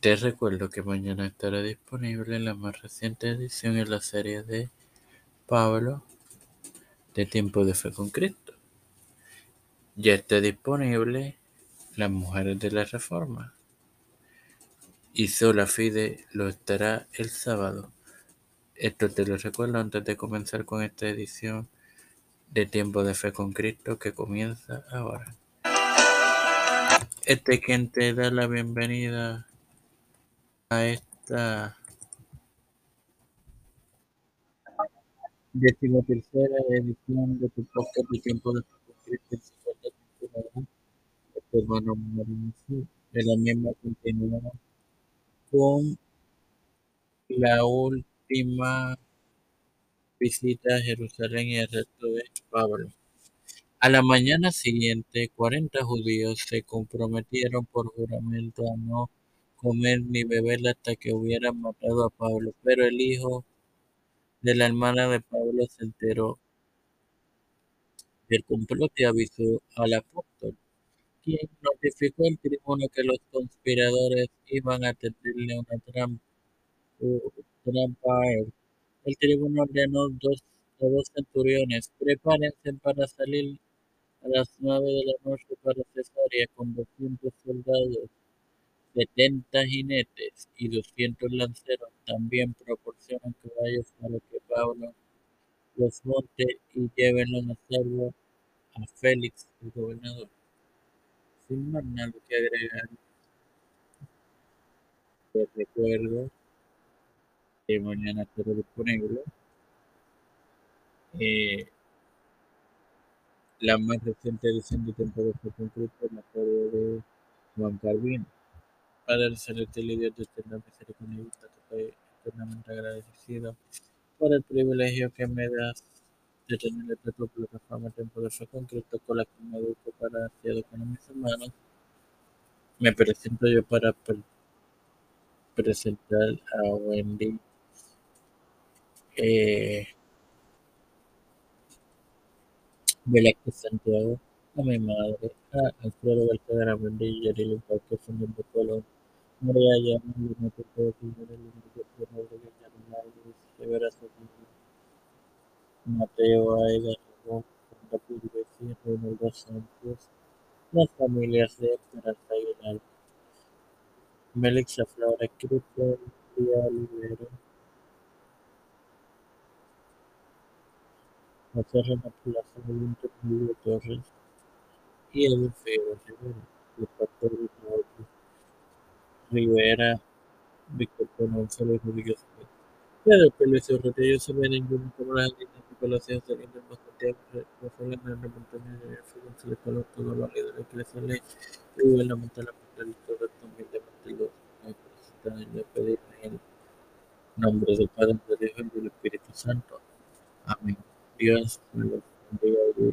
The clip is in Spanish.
Te recuerdo que mañana estará disponible la más reciente edición en la serie de Pablo de Tiempo de Fe con Cristo. Ya está disponible Las Mujeres de la Reforma y Sola Fide lo estará el sábado. Esto te lo recuerdo antes de comenzar con esta edición de Tiempo de Fe con Cristo que comienza ahora. Este es quien te da la bienvenida a esta decimotercera edición de tu podcast de Tiempo de. Este hermano de la misma continuidad con la última visita a Jerusalén y el resto de Pablo. A la mañana siguiente, cuarenta judíos se comprometieron por juramento a no comer ni beber hasta que hubieran matado a Pablo. Pero el hijo de la hermana de Pablo se enteró del complot y avisó al apóstol, quien notificó al tribuno que los conspiradores iban a tenderle una trampa, a él. El tribuno ordenó dos, a dos centuriones, prepárense para salir a las nueve de la noche para Cesarea con doscientos soldados 70 jinetes y 200 lanceros también proporcionan caballos para que Pablo los monte y llévenlos a salvo a Félix, el gobernador. Sin más nada que agregar, te recuerdo que mañana estará disponible eh, la más reciente edición de Tiempo de Cristo en la serie de Juan Calvino. Padre celestial y Dios de eterna misericordia, estoy eternamente agradecido por el privilegio que me das de tener esta tu plataforma de Fe con Cristo con la que me educo para hacer con mis hermanos. Me presento yo para pre presentar a Wendy eh, Velázquez Santiago, a mi madre, a Alfredo Beltrán Wendy y Yarili Parque Fernando Colón. María Llama, Luna Tocó, Primera Luna de Rodríguez, Yarnales, Rivera Sotelo, Mateo Aida, Ramón, Santa Pulvesía, Reinaldo Sánchez, las familias de Esperanza Aguilar, Melixa Flores, Cristian Díaz Olivero, José Renato Plaza, Valentín Julio Torres y Figueroa Rivera, los pastores de Rivera, Víctor Ponce, Luis Rodríguez Pedro Pérez Urrutia, se ven ningún como las líneas de población saliendo más Santiago, Rafael Hernández Montaña, Jeffrey González Colón, todos los líderes que les sale y gubernamentalmente el correcto humildemente los necesitan de pedir en el nombre del Padre, del Hijo y del Espíritu Santo. Amén. Dios los bendiga y